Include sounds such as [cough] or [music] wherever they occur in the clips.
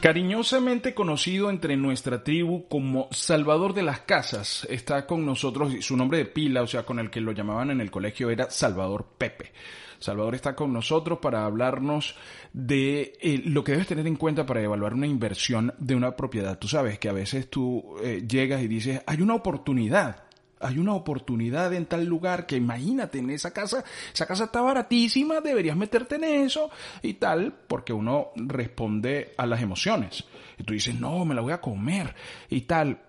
Cariñosamente conocido entre nuestra tribu como Salvador de las Casas, está con nosotros, su nombre de pila, o sea, con el que lo llamaban en el colegio era Salvador Pepe. Salvador está con nosotros para hablarnos de eh, lo que debes tener en cuenta para evaluar una inversión de una propiedad. Tú sabes que a veces tú eh, llegas y dices, hay una oportunidad, hay una oportunidad en tal lugar que imagínate en esa casa, esa casa está baratísima, deberías meterte en eso y tal, porque uno responde a las emociones. Y tú dices, no, me la voy a comer y tal.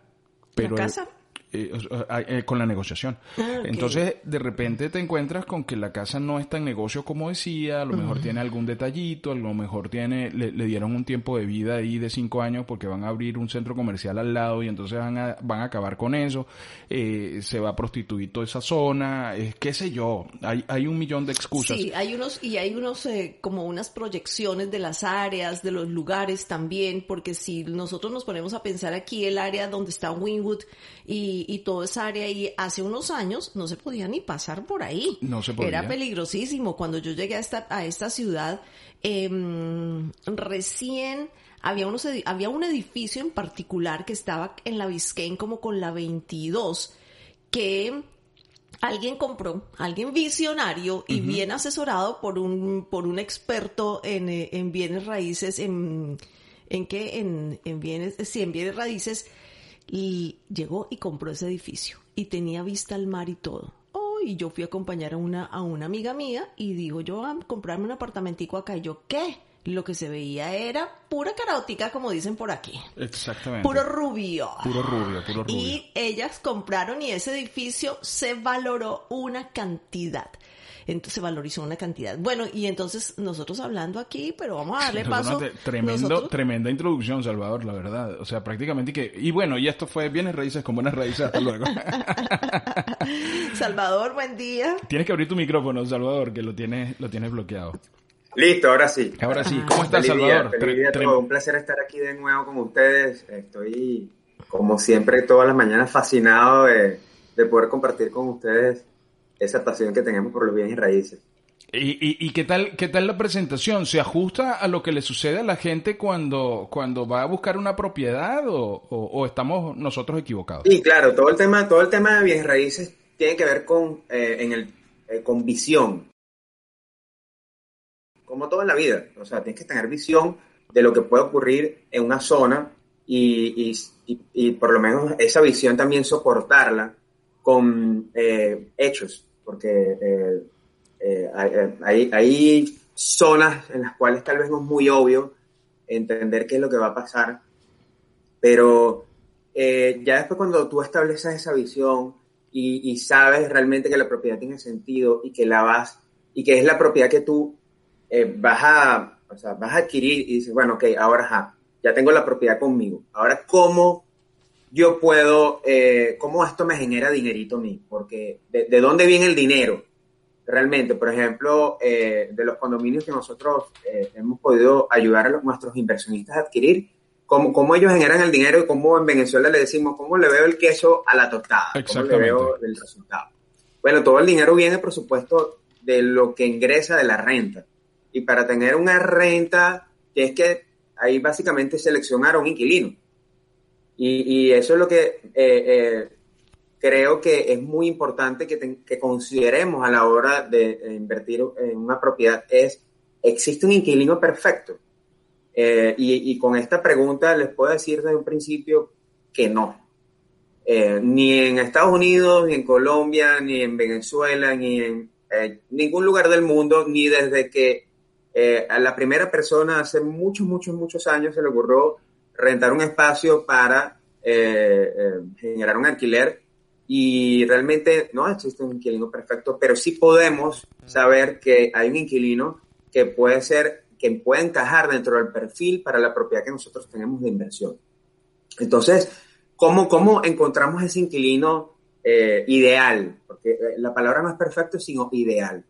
Pero, ¿La casa? Eh, o sea, eh, con la negociación. Ah. Entonces, de repente te encuentras con que la casa no está en negocio como decía, a lo mejor tiene algún detallito, a lo mejor tiene, le, le dieron un tiempo de vida ahí de cinco años porque van a abrir un centro comercial al lado y entonces van a, van a acabar con eso, eh, se va a prostituir toda esa zona, eh, qué sé yo, hay, hay un millón de excusas. Sí, hay unos, y hay unos, eh, como unas proyecciones de las áreas, de los lugares también, porque si nosotros nos ponemos a pensar aquí el área donde está Winwood y, y toda esa área y hace unos años no se podía ni pasar por ahí. No se podía. Era peligrosísimo. Cuando yo llegué a esta, a esta ciudad, em, recién había, unos, había un edificio en particular que estaba en la Biscayne como con la 22, que alguien compró, alguien visionario y bien asesorado por un, por un experto en, eh, en bienes raíces, en, en qué, en, en bienes, sí, en bienes raíces, y llegó y compró ese edificio y tenía vista al mar y todo. Oh, y yo fui a acompañar a una, a una amiga mía y digo yo a comprarme un apartamentico acá y yo, ¿qué? Lo que se veía era pura carótica, como dicen por aquí. Exactamente. Puro rubio. Puro rubio, puro rubio. Y ellas compraron y ese edificio se valoró una cantidad. Entonces se valorizó una cantidad. Bueno, y entonces nosotros hablando aquí, pero vamos a [laughs] darle paso. Tremendo, nosotros- tremenda introducción, Salvador, la verdad. O sea, prácticamente que... Y bueno, y esto fue bienes raíces con buenas raíces. Hasta luego. [laughs] Salvador, buen día. tienes que abrir tu micrófono, Salvador, que lo tienes, lo tienes bloqueado. Listo, ahora sí. Ahora sí, ¿cómo estás, Feliz día, Salvador? feliz día. Un placer estar aquí de nuevo con ustedes. Estoy, como siempre, todas las mañanas fascinado de, de poder compartir con ustedes esa pasión que tenemos por los bienes y raíces. ¿Y, y, y qué tal qué tal la presentación? ¿Se ajusta a lo que le sucede a la gente cuando, cuando va a buscar una propiedad o, o- o estamos nosotros equivocados? Y claro, todo el tema, todo el tema de bienes raíces tiene que ver con, eh, en el, eh, con visión. Como todo en la vida. O sea, tienes que tener visión de lo que puede ocurrir en una zona y, y- y- y por lo menos esa visión también soportarla con eh, hechos. Porque eh, eh, hay, hay- zonas en las cuales tal vez no es muy obvio entender qué es lo que va a pasar, pero eh, ya después cuando tú estableces esa visión y, y sabes realmente que la propiedad tiene sentido y que la vas, y que es la propiedad que tú eh, vas, a, o sea, vas a adquirir y dices, bueno, ok, ahora ajá, ya tengo la propiedad conmigo, ahora cómo yo puedo, eh, cómo esto me genera dinerito a mí, porque de, de dónde viene el dinero realmente, por ejemplo, eh, de los condominios que nosotros eh, hemos podido ayudar a los- nuestros inversionistas a adquirir, cómo, cómo ellos generan el dinero y cómo en Venezuela le decimos, cómo le veo el queso a la tostada, cómo le veo el resultado. Bueno, todo el dinero viene, por supuesto, de lo que ingresa de la renta. Y para tener una renta, que es que ahí básicamente seleccionar a un inquilino. Y, y eso es lo que eh, eh, creo que es muy importante que, ten- que consideremos a la hora de invertir en una propiedad. Es, ¿existe un inquilino perfecto? Eh, y, y, con esta pregunta les puedo decir desde un principio que no. Eh, ni en Estados Unidos, ni en Colombia, ni en Venezuela, ni en eh, ningún lugar del mundo, ni desde que eh, a la primera persona hace muchos, muchos, muchos años se le ocurrió rentar un espacio para generar un alquiler y realmente no existe un inquilino perfecto, pero sí podemos saber que hay un inquilino que puede ser, que puede encajar dentro del perfil para la propiedad que nosotros tenemos de inversión. Entonces, ¿cómo, cómo encontramos ese inquilino eh, ideal? Porque eh, la palabra no es perfecto, sino ideal.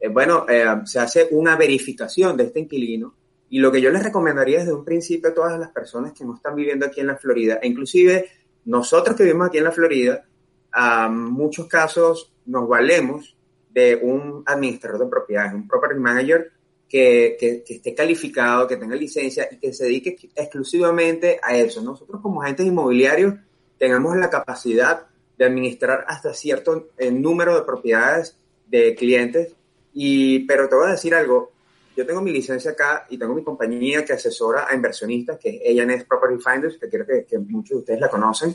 Eh, bueno, eh, se hace una verificación de este inquilino y lo que yo les recomendaría desde un principio a todas las personas que no están viviendo aquí en la Florida, e inclusive nosotros que vivimos aquí en la Florida, a muchos casos nos valemos de un administrador de propiedades, un property manager que, esté calificado, que tenga licencia y que se dedique exclusivamente a eso. Nosotros como agentes inmobiliarios tenemos la capacidad de administrar hasta cierto eh, número de propiedades de clientes, y, pero te voy a decir algo, yo tengo mi licencia acá y tengo mi compañía que asesora a inversionistas, que es A&S Property Finders, que creo que, que, muchos de ustedes la conocen,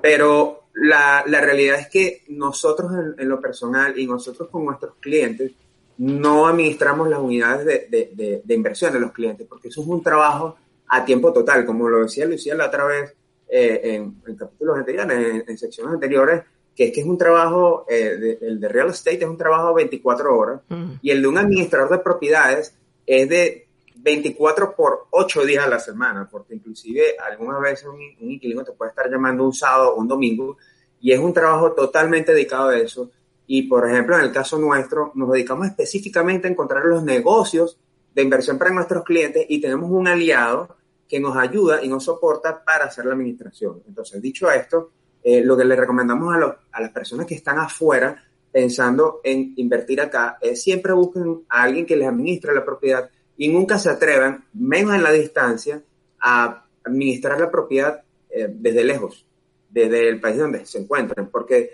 pero la, la realidad es que nosotros en, en lo personal y nosotros con nuestros clientes, no administramos las unidades de, de, de, de, inversión de los clientes, porque eso es un trabajo a tiempo total, como lo decía Lucía la otra vez eh, en, en, capítulos anteriores, en, en, secciones anteriores, que es que es un trabajo, eh, el de real estate es un trabajo 24 horas, mm. y el de un administrador de propiedades es de 24 por 8 días a la semana, porque inclusive algunas veces un, un inquilino te puede estar llamando un sábado o un domingo, y es un trabajo totalmente dedicado a eso y, por ejemplo, en el caso nuestro, nos dedicamos específicamente a encontrar los negocios de inversión para nuestros clientes y tenemos un aliado que nos ayuda y nos soporta para hacer la administración. Entonces, dicho esto, eh, lo que le recomendamos a, los, a, las personas que están afuera pensando en invertir acá es siempre busquen a alguien que les administre la propiedad y nunca se atrevan, menos en la distancia, a administrar la propiedad eh, desde lejos, desde el país donde se encuentren, porque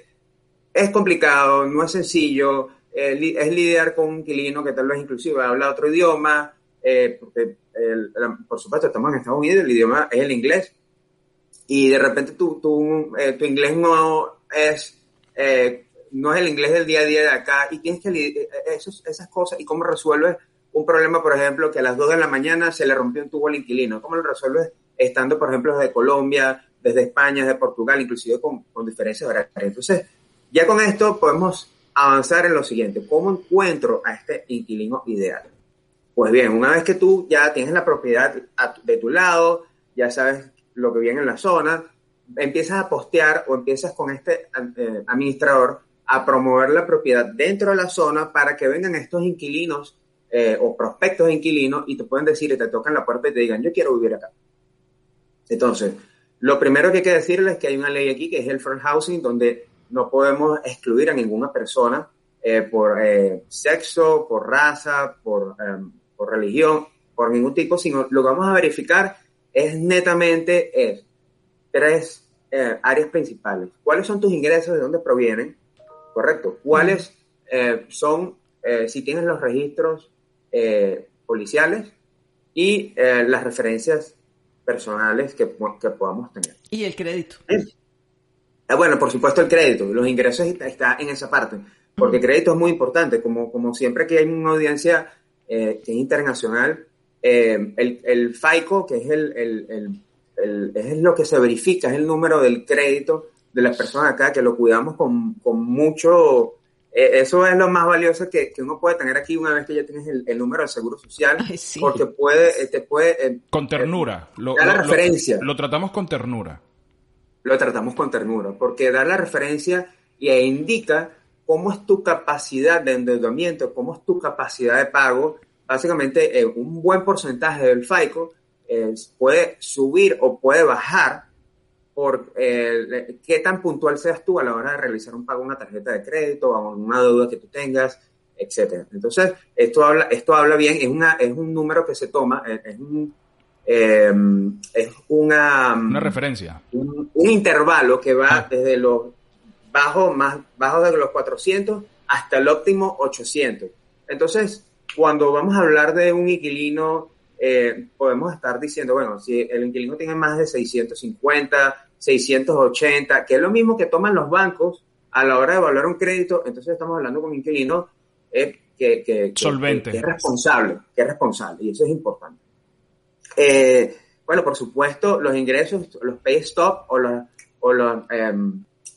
es complicado, no es sencillo, eh, es lidiar con un inquilino que tal vez inclusive habla otro idioma, porque por supuesto estamos en Estados Unidos, el idioma es el inglés, y de repente tu, tu, eh, tu inglés no es, eh, no es el inglés del día a día de acá, y tienes que lidiar esos, esas cosas, y cómo resuelves un problema, por ejemplo, que a las 2 de la mañana se le rompió un tubo al inquilino, cómo lo resuelves estando, por ejemplo, desde Colombia, desde España, desde Portugal, inclusive con, con diferencias horarias. Entonces, ya con esto podemos avanzar en lo siguiente. ¿Cómo encuentro a este inquilino ideal? Pues bien, una vez que tú ya tienes la propiedad de tu lado, ya sabes lo que viene en la zona, empiezas a postear o empiezas con este eh, administrador a promover la propiedad dentro de la zona para que vengan estos inquilinos eh, o prospectos de inquilinos y te pueden decir y te tocan la puerta y te digan, yo quiero vivir acá. Entonces, lo primero que hay que decirles es que hay una ley aquí que es el front housing, donde no podemos excluir a ninguna persona eh, por eh, sexo, por raza, por, eh, por, religión, por ningún tipo, sino lo que vamos a verificar es netamente es tres eh, áreas principales. ¿Cuáles son tus ingresos? ¿De dónde provienen? Correcto. ¿Cuáles son, si tienes los registros policiales y las referencias personales que, que podamos tener? Y el crédito. Ah, bueno, por supuesto el crédito, los ingresos está, está en esa parte, porque crédito es muy importante, como, como siempre que hay una audiencia eh, que es internacional, eh, el, el, FICO, que es, el, el, el, es lo que se verifica, es el número del crédito de las personas acá, que lo cuidamos con, con mucho, eh, eso es lo más valioso que, que, uno puede tener aquí una vez que ya tienes el, número de seguro social, Ay, sí. porque puede, te puede... con ternura, lo, da la lo, referencia. Lo, lo tratamos con ternura lo tratamos con ternura, porque da la referencia e indica cómo es tu capacidad de endeudamiento, cómo es tu capacidad de pago. Básicamente, eh, un buen porcentaje del FICO eh, puede subir o puede bajar por eh, qué tan puntual seas tú a la hora de realizar un pago, una tarjeta de crédito, o una deuda que tú tengas, etcétera. Entonces, esto habla, esto habla bien, es, una, es un número que se toma, es un eh, es una, una referencia. Un, un, intervalo que va ah. desde los bajos, más bajos de los 400 hasta el óptimo 800. Entonces, cuando vamos a hablar de un inquilino eh, podemos estar diciendo, bueno, si el inquilino tiene más de 650, 680, que es lo mismo que toman los bancos a la hora de evaluar un crédito, entonces estamos hablando con un inquilino eh, que, que, Solvente. que es responsable, que es responsable, y eso es importante. Eh, bueno, por supuesto, los ingresos, los pay stop o los, o los,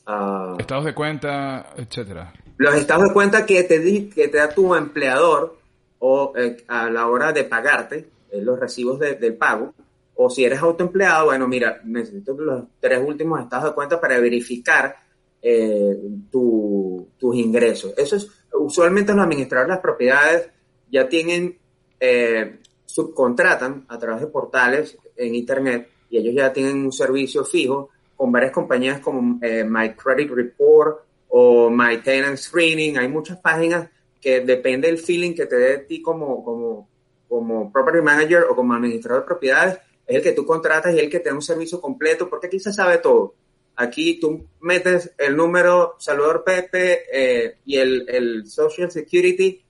ah, Estados de cuenta, etcétera. los estados de cuenta que te, di- que te da tu empleador o eh, a la hora de pagarte, eh, los recibos de- del pago, o si eres autoempleado, bueno, mira, necesito los tres últimos estados de cuenta para verificar eh, tu- tus ingresos. Eso es, usualmente los administradores de las propiedades ya tienen, eh, subcontratan a través de portales en internet y ellos ya tienen un servicio fijo con varias compañías como eh, My Credit Report o My Tenant Screening. Hay muchas páginas que depende del feeling que te dé ti como, como, como property manager o como administrador de propiedades, es el que tú contratas y el que te da un servicio completo, porque aquí se sabe todo. Aquí tú metes el número Salvador Pepe eh, y el, el Social Security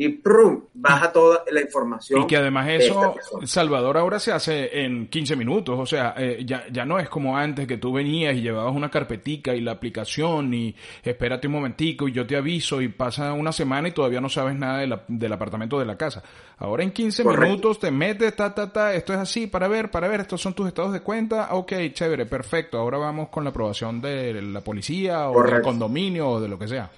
y ¡prum! baja toda la información. Y que además eso. Salvador ahora se hace en 15 minutos, o sea, eh, ya, ya no es como antes que tú venías y llevabas una carpetica y la aplicación y espérate un momentico y yo te aviso y pasa una semana y todavía no sabes nada de la- del apartamento de la casa. Ahora en 15 Correcto. minutos te metes, ta, ta, ta, esto es así, para ver, para ver, estos son tus estados de cuenta, ok, chévere, perfecto, ahora vamos con la aprobación de la policía o del Correcto. condominio o de lo que sea.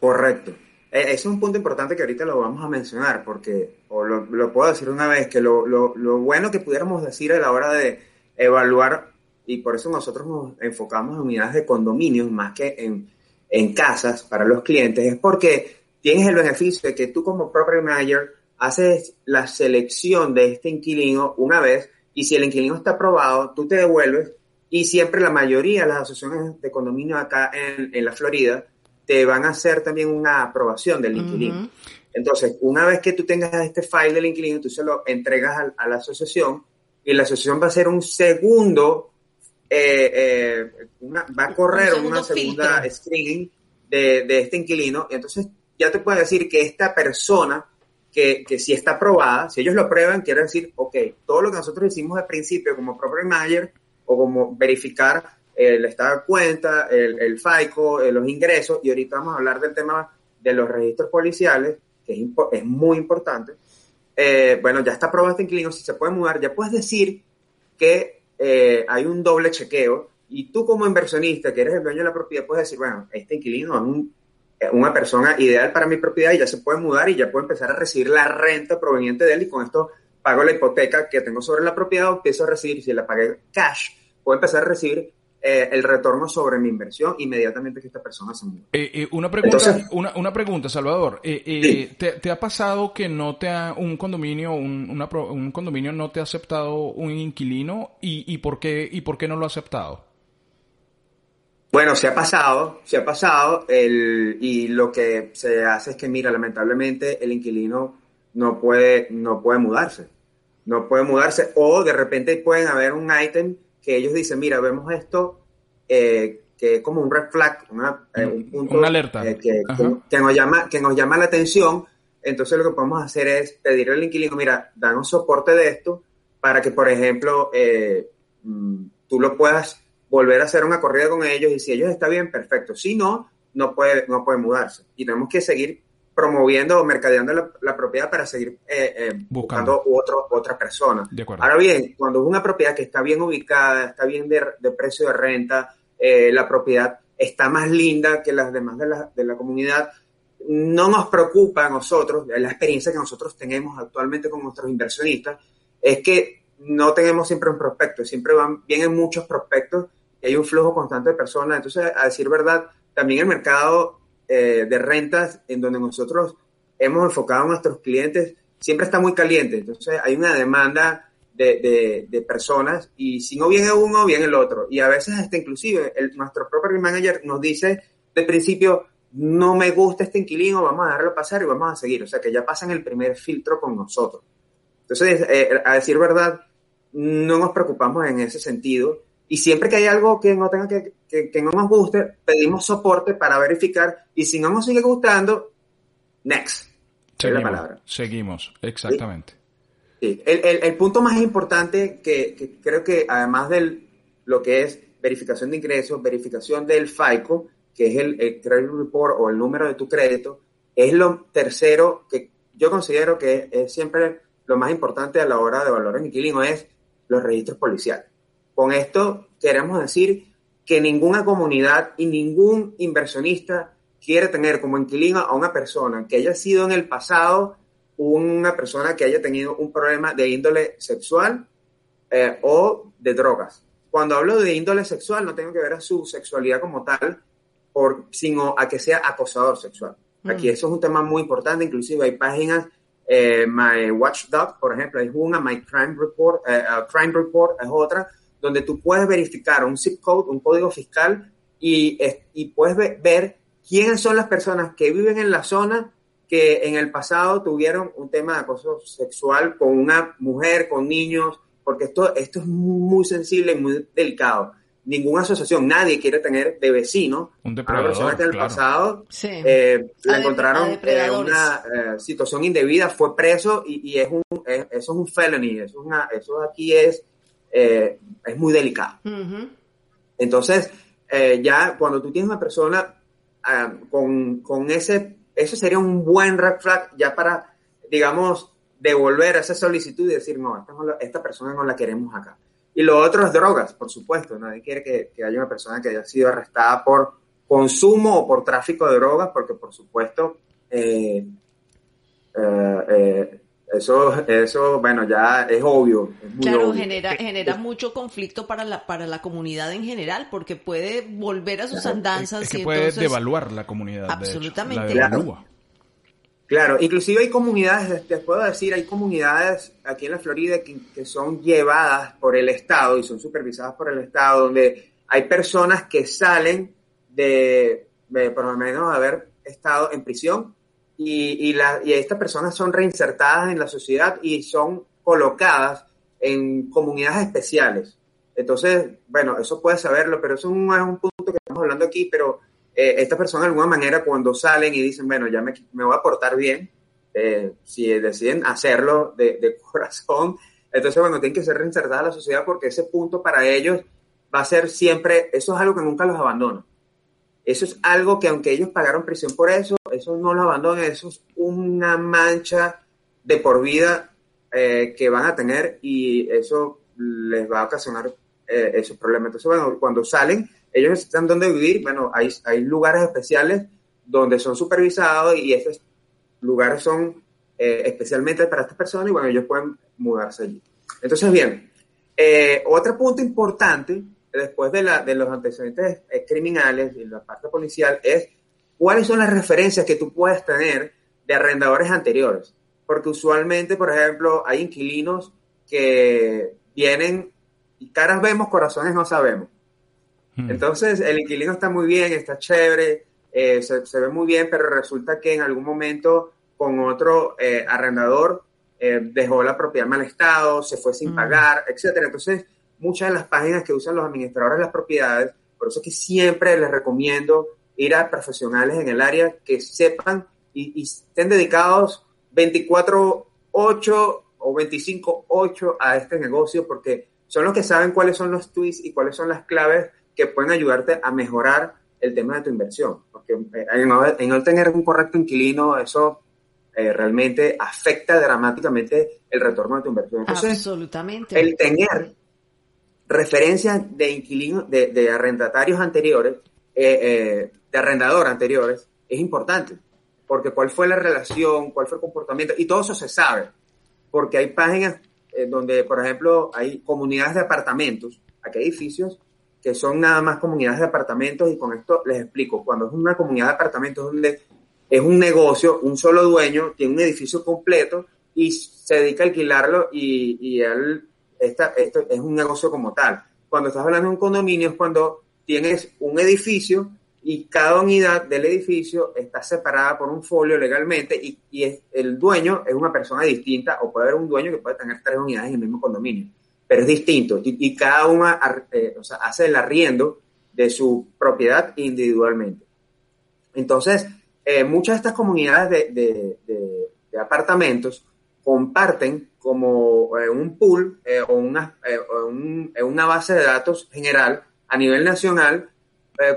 Correcto. Eh, es un punto importante que ahorita lo vamos a mencionar, porque, o lo, lo puedo decir una vez, que lo, lo, lo bueno que pudiéramos decir a la hora de evaluar, y por eso nosotros nos enfocamos en unidades de condominios más que en, en casas para los clientes, es porque tienes el beneficio de que tú como property manager haces la selección de este inquilino una vez, y si el inquilino está aprobado, tú te devuelves, y siempre la mayoría de las asociaciones de condominio acá en, en la Florida, te van a hacer también una aprobación del inquilino. Entonces, una vez que tú tengas este file del inquilino, tú se lo entregas a, la asociación y la asociación va a hacer un segundo, eh, eh, una- va a correr Un una segunda filtro. screening de, de este inquilino. Y entonces ya te puede decir que esta persona, que, que si está aprobada, si ellos lo aprueban, quiere decir, ok, todo lo que nosotros hicimos al principio como property manager o como verificar el estado de cuenta, el, el FICO, eh, los ingresos, y ahorita vamos a hablar del tema de los registros policiales, que es, impo- es muy importante. Eh, bueno, ya está aprobado este inquilino, si se puede mudar, ya puedes decir que eh, hay un doble chequeo, y tú como inversionista, que eres el dueño de la propiedad, puedes decir, bueno, este inquilino es un- una persona ideal para mi propiedad y ya se puede mudar y ya puedo empezar a recibir la renta proveniente de él y con esto pago la hipoteca que tengo sobre la propiedad o empiezo a recibir, si la pagué cash, puedo empezar a recibir eh, el retorno sobre mi inversión inmediatamente que esta persona se muda. Eh, eh, una pregunta, Entonces- una, una pregunta, Salvador. Eh, Sí. ¿te, te ha pasado que no te ha, un condominio, un, una un condominio no te ha aceptado un inquilino y, y por qué y por qué no lo ha aceptado? Bueno, se ha pasado, se ha pasado, el, y lo que se hace es que, mira, lamentablemente el inquilino no puede, no puede mudarse, no puede mudarse, o de repente pueden haber un ítem que ellos dicen, mira, vemos esto, eh, que es como un red flag, una, eh, un punto Una alerta. eh, que, Ajá. que- que nos llama, que nos llama la atención, entonces lo que podemos hacer es pedirle al inquilino, mira, danos soporte de esto para que, por ejemplo, eh, mm, tú lo puedas volver a hacer una corrida con ellos y si ellos está bien, perfecto. Si no, no puede, no puede mudarse. Y tenemos que seguir promoviendo o mercadeando la, la propiedad para seguir eh, eh, Buscando. buscando otro, otra persona. De. Ahora bien, cuando es una propiedad que está bien ubicada, está bien de, de precio de renta, eh, la propiedad está más linda que las demás de la, de la comunidad, no nos preocupa a nosotros, la experiencia que nosotros tenemos actualmente con nuestros inversionistas, es que no tenemos siempre un prospecto, siempre van, vienen muchos prospectos y hay un flujo constante de personas. Entonces, a decir verdad, también el mercado eh, de rentas en donde nosotros hemos enfocado a nuestros clientes siempre está muy caliente. Entonces, hay una demanda de, de, personas y si no viene uno, viene el otro. Y a veces hasta inclusive el, nuestro property manager nos dice de principio, no me gusta este inquilino, vamos a dejarlo pasar y vamos a seguir. O sea, que ya pasan el primer filtro con nosotros. Entonces, eh, a decir verdad, no nos preocupamos en ese sentido. Y siempre que hay algo que no tenga que, que, que no nos guste, pedimos soporte para verificar. Y si no nos sigue gustando, next. Es la Seguimos, palabra. seguimos, exactamente. Sí, el, el, el punto más importante que, que creo que además de lo que es verificación de ingresos, verificación del FICO, que es el, el credit report o el número de tu crédito, es lo tercero que yo considero que es siempre lo más importante a la hora de valorar un inquilino, es los registros policiales. Con esto queremos decir que ninguna comunidad y ningún inversionista quiere tener como inquilino a una persona que haya sido en el pasado una persona que haya tenido un problema de índole sexual eh, o de drogas. Cuando hablo de índole sexual, no tengo que ver a su sexualidad como tal, por, sino a que sea acosador sexual. Aquí eso es un tema muy importante, inclusive hay páginas, eh, My Watchdog, por ejemplo, hay una, My Crime Report, eh, uh, Crime Report es otra, donde tú puedes verificar un zip code, un código fiscal, y, y puedes ver quiénes son las personas que viven en la zona que en el pasado tuvieron un tema de acoso sexual con una mujer, con niños, porque esto, esto es muy sensible y muy delicado. Ninguna asociación, nadie quiere tener de vecino Un a una persona que en el claro. pasado Sí. eh, la de- encontraron en depredadores. una eh, situación indebida, fue preso y, y es un, es- eso es un felony, eso, es una, eso aquí es, eh, es muy delicado. Ujú. Entonces, eh, ya cuando tú tienes una persona ah, con, con ese, eso sería un buen red flag ya para, digamos, devolver esa solicitud y decir, no, esta, esta persona no la queremos acá. Y lo otro es drogas, por supuesto. Nadie quiere que, que haya una persona que haya sido arrestada por consumo o por tráfico de drogas, porque por supuesto, eh, eh, eh, eso, eso, bueno, ya es obvio. Es muy Claro, obvio. genera, genera mucho conflicto para la, para la comunidad en general, porque puede volver a sus andanzas Es que y puede entonces... devaluar la comunidad. de hecho. Absolutamente. La devalúa. Claro, inclusive hay comunidades, te puedo decir, hay comunidades aquí en la Florida que, que son llevadas por el Estado y son supervisadas por el Estado, donde hay personas que salen de, de por lo menos haber estado en prisión y, y, la, y estas personas son reinsertadas en la sociedad y son colocadas en comunidades especiales. Entonces, bueno, eso puedes saberlo, pero eso no es un punto que estamos hablando aquí, pero eh, estas personas de alguna manera cuando salen y dicen, bueno, ya me, me voy a portar bien, eh, si deciden hacerlo de, de, [laughs] corazón, entonces, bueno, tienen que ser reinsertadas a la sociedad porque ese punto para ellos va a ser siempre, eso es algo que nunca los abandona. Eso es algo que aunque ellos pagaron prisión por eso, eso no lo abandonan, eso es una mancha de por vida eh, que van a tener y eso les va a ocasionar eh, esos problemas. Entonces, bueno, cuando salen, ellos necesitan dónde vivir, bueno, hay, hay lugares especiales donde son supervisados y esos lugares son eh, especialmente para estas personas y bueno, ellos pueden mudarse allí. Entonces, bien, eh, otro punto importante después de, la, de los antecedentes eh, criminales y la parte policial es cuáles son las referencias que tú puedes tener de arrendadores anteriores. Porque usualmente, por ejemplo, hay inquilinos que vienen y caras vemos, corazones no sabemos. Hmm. Entonces, el inquilino está muy bien, está chévere, eh, se, se, ve muy bien, pero resulta que en algún momento con otro eh, arrendador eh, dejó la propiedad en mal estado, se fue sin mm. pagar, etcétera. Entonces, muchas de las páginas que usan los administradores de las propiedades, por eso es que siempre les recomiendo ir a profesionales en el área que sepan y, y estén dedicados 24-8 o 25-8 a este negocio, porque son los que saben cuáles son los tweets y cuáles son las claves que pueden ayudarte a mejorar el tema de tu inversión. Porque eh, en no, en no tener un correcto inquilino, eso eh, realmente afecta dramáticamente el retorno de tu inversión. Entonces, Absolutamente. el tener referencias de inquilinos, de, de arrendatarios anteriores, eh, eh, de arrendador anteriores, es importante. Porque cuál fue la relación, cuál fue el comportamiento, y todo eso se sabe. Porque hay páginas eh, donde, por ejemplo, hay comunidades de apartamentos, aquí hay edificios que son nada más comunidades de apartamentos, y con esto les explico. Cuando es una comunidad de apartamentos donde es un negocio, un solo dueño, tiene un edificio completo y se dedica a alquilarlo y, y él, esta, esto es un negocio como tal. Cuando estás hablando de un condominio es cuando tienes un edificio y cada unidad del edificio está separada por un folio legalmente y, y el dueño es una persona distinta o puede haber un dueño que puede tener tres unidades en el mismo condominio, pero es distinto y, cada una eh, hace el arriendo de su propiedad individualmente. Entonces, eh, muchas de estas comunidades de, de, de, apartamentos comparten como eh, un pool o, una, un- una base de datos general a nivel nacional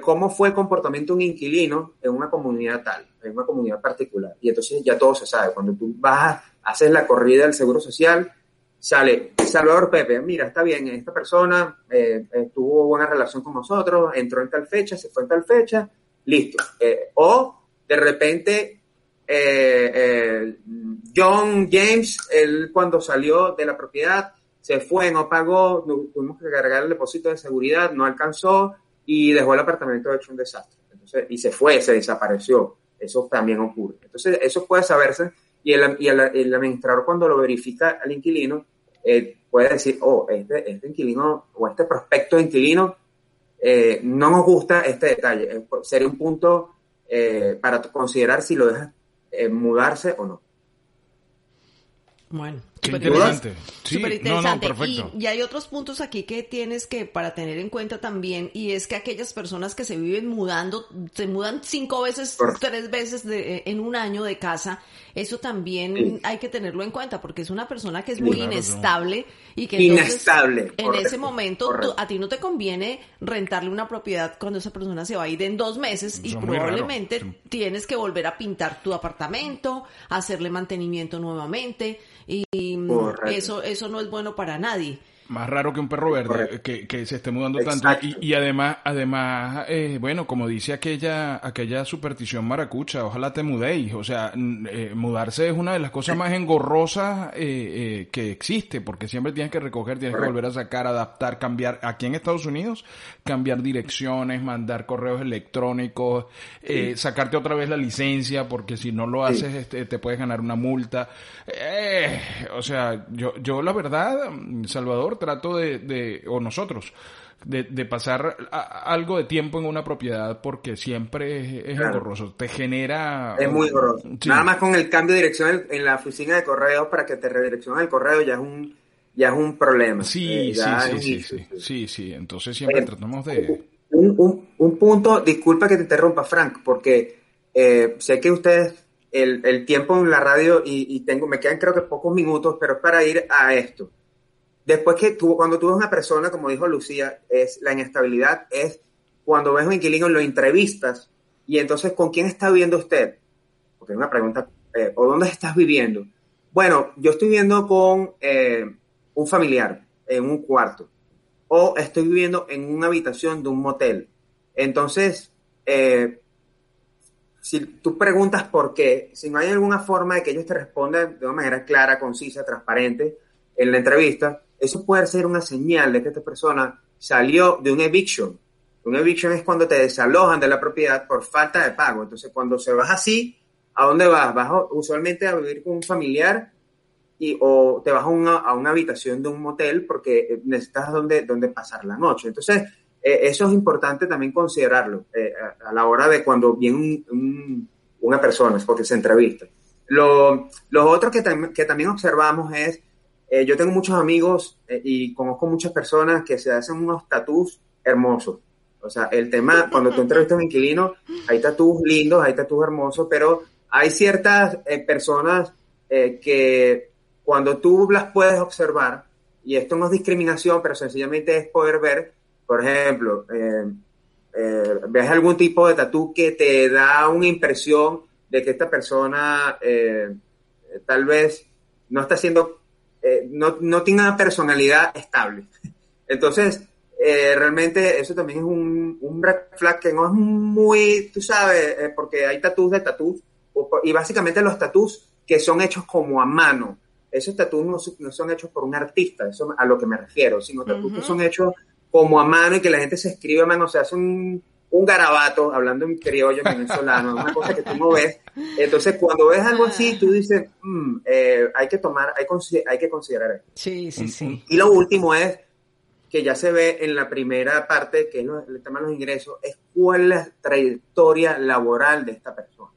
cómo fue el comportamiento de un inquilino en una comunidad tal, en una comunidad particular. Y entonces ya todo se sabe. Cuando tú vas, haces la corrida del Seguro Social, sale Salvador Pepe, mira, está bien, esta persona eh, eh, tuvo buena relación con nosotros, entró en tal fecha, se fue en tal fecha, listo. Eh, o de repente eh, eh, John James, él cuando salió de la propiedad, se fue, no pagó, tuvimos que cargar el depósito de seguridad, no alcanzó y dejó el apartamento hecho un desastre. Entonces, y se fue, se desapareció. Eso también ocurre. Entonces, eso puede saberse y el, y el, administrador cuando lo verifica al inquilino eh, puede decir, oh, este, este inquilino o este prospecto de inquilino eh, no nos gusta este detalle. Sería un punto eh, para considerar si lo dejas eh, mudarse o no. Bueno, Qué súper interesante. Sí, Súper no, no, interesante. perfecto. Y, y hay otros puntos aquí que tienes que para tener en cuenta también, y es que aquellas personas que se viven mudando, se mudan cinco veces, tres veces de- eh, en un año de casa, eso también Sí. hay que tenerlo en cuenta, porque es una persona que es Sí, muy claro, inestable y que entonces, Inestable, en correcto, ese momento tú- a ti no te conviene rentarle una propiedad cuando esa persona se va a ir en dos meses y Eso raro. probablemente Sí. tienes que volver a pintar tu apartamento, hacerle mantenimiento nuevamente y mm, Correcto. eso eso no es bueno para nadie. Más raro que un perro verde que, que se esté mudando tanto. Y, y además, además eh, bueno, como dice aquella aquella superstición maracucha, ojalá te mudéis. O sea, eh, mudarse es una de las cosas más engorrosas eh, eh, que existe, porque siempre tienes que recoger, tienes que volver a sacar, adaptar, cambiar. Aquí en Estados Unidos, cambiar direcciones, mandar correos electrónicos, eh, sacarte otra vez la licencia, porque si no lo Sí. haces este, te puedes ganar una multa. Eh, o sea, yo, yo la verdad, mm, Salvador, trato de, de o nosotros, de, de pasar a- algo de tiempo en una propiedad porque siempre es, es Claro. engorroso. Te genera... Es muy. Sí. Nada más con el cambio de dirección en, la oficina de correos para que te redireccionen el correo ya es un ya es un problema. Sí, Eh, sí, sí, un sí, sí, sí, sí. Entonces siempre Eh, tratamos de... Un, un- un punto, disculpa que te interrumpa, Frank, porque eh, sé que ustedes el, el tiempo en la radio y, y tengo, me quedan creo que pocos minutos, pero es para ir a esto. Después que tú, cuando tú ves una persona, como dijo Lucía, es la inestabilidad, es cuando ves un inquilino, lo entrevistas y entonces, ¿con quién está viviendo usted? Porque es una pregunta, eh, ¿o dónde estás viviendo? Bueno, yo estoy viviendo con eh, un familiar en un cuarto o estoy viviendo en una habitación de un motel. Entonces, eh, si tú preguntas por qué, si no hay alguna forma de que ellos te respondan de una manera clara, concisa, transparente en la entrevista, eso puede ser una señal de que esta persona salió de un eviction. Un eviction es cuando te desalojan de la propiedad por falta de pago. Entonces, cuando se vas así, ¿a dónde vas? Vas usualmente a vivir con un familiar y, o te vas a una, habitación de un motel porque eh, necesitas donde, donde pasar la noche. Entonces, eh, eso es importante también considerarlo eh, a, la hora de cuando viene un- un- una persona, porque se entrevista. Lo, lo otro que, que también observamos es, eh, yo tengo muchos amigos eh, y conozco muchas personas que se hacen unos tatús hermosos. O sea, el tema, cuando tú entrevistas a un inquilino, hay tatús lindos, hay tatús hermosos, pero hay ciertas eh, personas que cuando tú las puedes observar, y esto no es discriminación, pero sencillamente es poder ver, por ejemplo, ves algún tipo de tatú que te da una impresión de que esta persona tal vez no está siendo, eh, no, no tiene una personalidad estable. Entonces, eh, realmente eso también es un, un red flag que no es muy, tú sabes, eh, porque hay tatús de tatús, y básicamente los tatús que son hechos como a mano. Esos tatús no, son- no son hechos por un artista, eso a lo que me refiero, sino tatús que Ujú. son hechos como a mano y que la gente se escribe a mano, o sea, hace un, un garabato, hablando en criollo venezolano, una cosa que tú no ves. Entonces, cuando ves algo así, tú dices, "Mm, eh, hay que tomar, hay, hay que considerar esto. Sí, sí, sí. Y lo último es que ya se ve en la primera parte, que es el tema de los ingresos, es cuál es la trayectoria laboral de esta persona.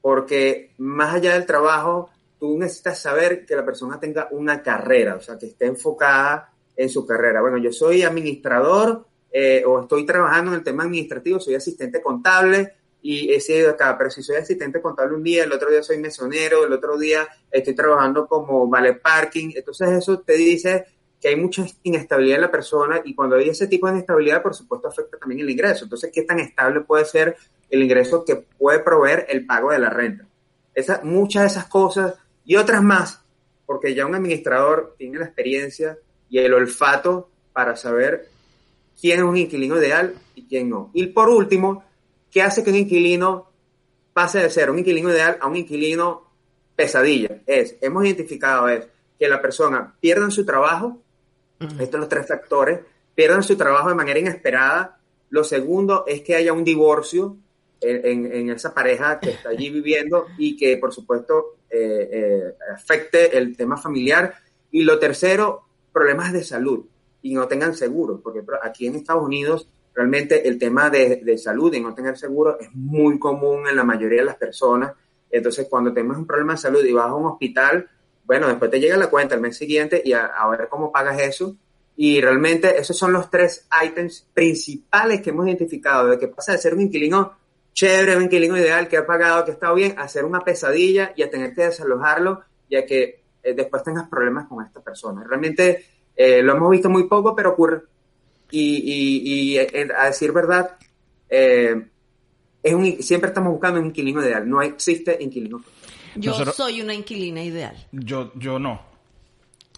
Porque más allá del trabajo, tú necesitas saber que la persona tenga una carrera, o sea, que esté enfocada en su carrera. Bueno, yo soy administrador eh, o estoy trabajando en el tema administrativo, soy asistente contable y he sido acá, pero si soy asistente contable un día, el otro día soy mesonero, el otro día estoy trabajando como vale parking, entonces eso te dice que hay mucha inestabilidad en la persona y cuando hay ese tipo de inestabilidad, por supuesto, afecta también el ingreso. Entonces, ¿qué tan estable puede ser el ingreso que puede proveer el pago de la renta? Muchas de esas cosas y otras más, porque ya un administrador tiene la experiencia y el olfato para saber quién es un inquilino ideal y quién no. Y por último, ¿qué hace que un inquilino pase de ser un inquilino ideal a un inquilino pesadilla? Es, hemos identificado es que la persona pierda su trabajo, estos son los tres factores, pierdan su trabajo de manera inesperada. Lo segundo es que haya un divorcio en, en- en esa pareja que está allí [laughs] viviendo y que, por supuesto, eh, eh, afecte el tema familiar. Y lo tercero, problemas de salud y no tengan seguro, porque aquí en Estados Unidos realmente el tema de, de salud y no tener seguro es muy común en la mayoría de las personas. Entonces, cuando tenemos un problema de salud y vas a un hospital, bueno, después te llega la cuenta el mes siguiente y a, a ver cómo pagas eso. Y realmente esos son los tres ítems principales que hemos identificado, de que pasa de ser un inquilino chévere, un inquilino ideal, que ha pagado, que ha estado bien, a ser una pesadilla y a tener que desalojarlo y a que eh, después tengas problemas con esta persona. Realmente eh, lo hemos visto muy poco, pero ocurre. Y, y- y, eh, a decir verdad, eh, es un, siempre estamos buscando un inquilino ideal. No existe inquilino. Yo Nosotros- soy una inquilina ideal. Yo, yo no.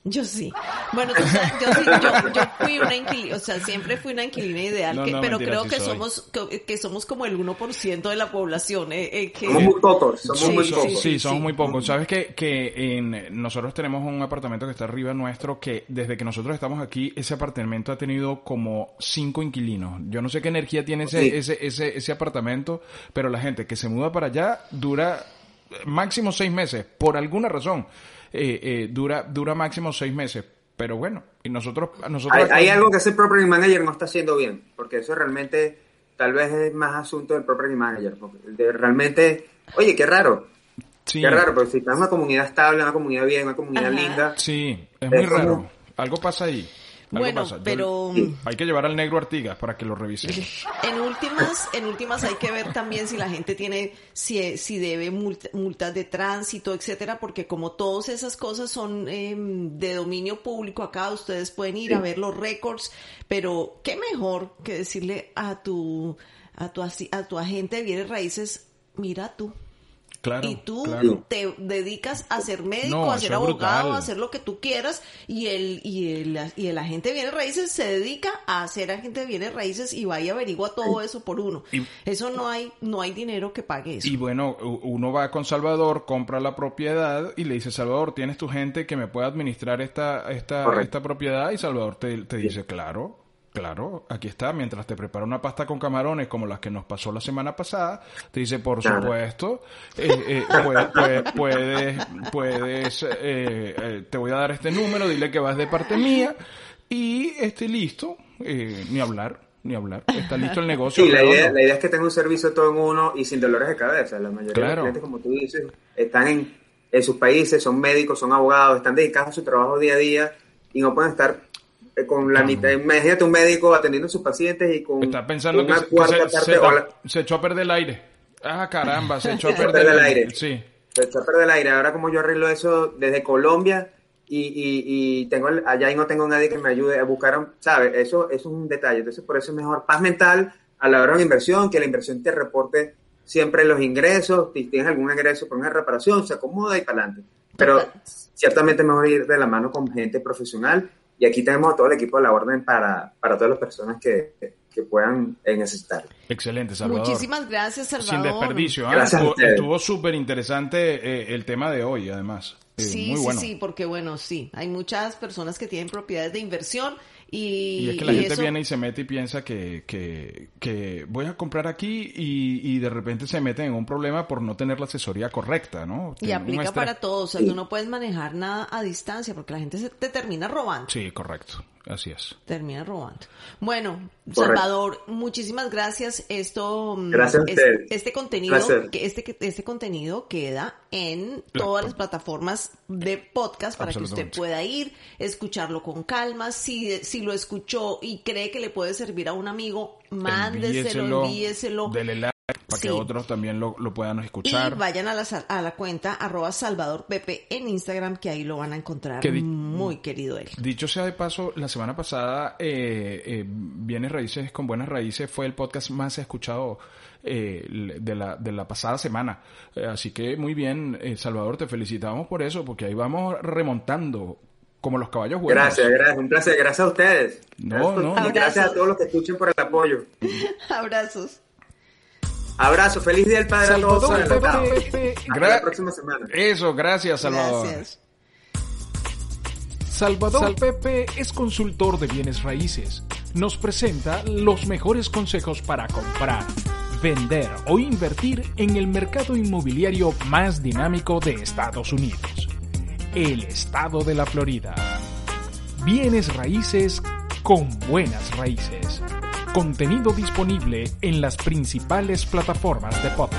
Yo sí. Bueno, tú sabes, yo, sí, yo, yo fui una inquilina, o sea, siempre fui una inquilina ideal, No, que- no, pero mentira, creo sí que soy. somos que, que somos como el 1% de la población. eh, eh, que, Somos muy pocos, somos Sí, muy sí, pocos. Sí, sí, somos sí. muy pocos. Sabes que, que en, nosotros tenemos un apartamento que está arriba nuestro que desde que nosotros estamos aquí, ese apartamento ha tenido como cinco inquilinos. Yo no sé qué energía tiene ese, Sí. ese, ese, ese apartamento, pero la gente que se muda para allá dura eh, máximo seis meses, por alguna razón. Eh, eh, dura, dura máximo seis meses. Pero bueno, y nosotros, nosotros Hay, algo que ese property manager no está haciendo bien, porque eso realmente tal vez es más asunto del property manager. Porque de- realmente, oye, qué raro, Sí, qué raro, porque si estás en una comunidad estable, una comunidad bien, una comunidad Ajá. linda, sí, es muy como- raro. Algo pasa ahí. Bueno, pasa. Pero. [clears throat] Hay que llevar al negro Artigas para que lo revise. [laughs] en últimas, en últimas hay que ver también si la gente tiene, si, si debe multa- multas de tránsito, etcétera, porque como todas esas cosas son em, de dominio público acá, ustedes pueden ir a ver los récords, pero qué mejor que decirle a tu, a tu, a tu agente de bienes raíces, mira tú. Claro. y tú claro. te dedicas a ser médico, No, a ser abogado, brutal. a hacer lo que tú quieras y el y el y el agente de bienes raíces se dedica a ser agente de bienes raíces y va y averigua todo eso por uno. Y- eso no hay no hay dinero que pague eso. Y bueno, uno va con Salvador, compra la propiedad y le dice, Salvador, ¿tienes tu gente que me pueda administrar esta, esta, Correcto. esta propiedad? Y Salvador te, te dice, claro, claro, aquí está. Mientras te prepara una pasta con camarones como las que nos pasó la semana pasada, te dice, por supuesto, eh, eh, puede- puede- puedes, puedes, eh, eh, te voy a dar este número, dile que vas de parte mía y esté listo, eh, ni hablar, ni hablar, está listo el negocio. Sí, la idea, la idea es que tenga un servicio todo en uno y sin dolores de cabeza. La mayoría de los clientes, como tú dices, están en, en sus países, son médicos, son abogados, están dedicados a su trabajo día a día y no pueden estar con la mitad. Imagínate un médico atendiendo a sus pacientes y con Está pensando una que cuarta se, parte se- o la- se echó a perder el aire. Ah, caramba, se [laughs] echó a perder perder el aire. Sí. se echó a perder el aire. Ahora como yo arreglo eso desde Colombia y, y, y tengo el- allá y no tengo nadie que me ayude a buscar, un- ¿sabes? Eso, eso es un detalle. Entonces por eso es mejor paz mental a la hora de una inversión, que la inversión te reporte siempre los ingresos, si tienes algún ingreso por una reparación, se acomoda y para adelante. Pero ciertamente es mejor ir de la mano con gente profesional y aquí tenemos a todo el equipo de la orden para, para todas las personas que, que puedan eh, necesitar. Excelente, Salvador. Muchísimas gracias, Salvador. Sin desperdicio. Gracias a Estuvo, estuvo súper interesante eh, el tema de hoy, además. Eh, Sí, muy sí, bueno. sí, porque bueno, sí, hay muchas personas que tienen propiedades de inversión y, Y es que la y gente eso- viene y se mete y piensa que, que, que voy a comprar aquí y, y de repente se meten en un problema por no tener la asesoría correcta, ¿no? y aplica estrés. para todo, o sea, tú no puedes manejar nada a distancia porque la gente se te termina robando. Sí, correcto. Así es. Termina robando. Bueno, Correcto. Salvador, muchísimas gracias. Esto, mm, Gracias a es- ustedes. este contenido, que este, este contenido queda en todas las plataformas de podcast para que usted pueda ir, escucharlo con calma. Si, si lo escuchó y cree que le puede servir a un amigo, mándeselo, envíeselo. Dele like para que otros también lo, lo puedan Y escuchar. vayan a la, a la cuenta arroba Salvador Pepe en Instagram, que ahí lo van a encontrar. Que Muy querido él. Dicho sea de paso, la semana pasada, eh, eh, Bienes Raíces con Buenas Raíces fue el podcast más escuchado eh, de, la, de la pasada semana. Eh, así que muy bien, eh, Salvador, te felicitamos por eso, porque ahí vamos remontando como los caballos buenos. Gracias, gracias, un placer. Gracias a ustedes. No, Gracias, no. Y gracias a todos los que escuchen por el apoyo. [laughs] Abrazos. Abrazo, feliz día del padre a todos. Salvador. Pepe, Hasta la próxima semana. Eso, gracias, Salvador. Gracias. Salvador Pepe es consultor de bienes raíces. Nos presenta los mejores consejos para comprar, vender o invertir en el mercado inmobiliario más dinámico de Estados Unidos, el estado de la Florida. Bienes raíces con buenas raíces. Contenido disponible en las principales plataformas de podcast.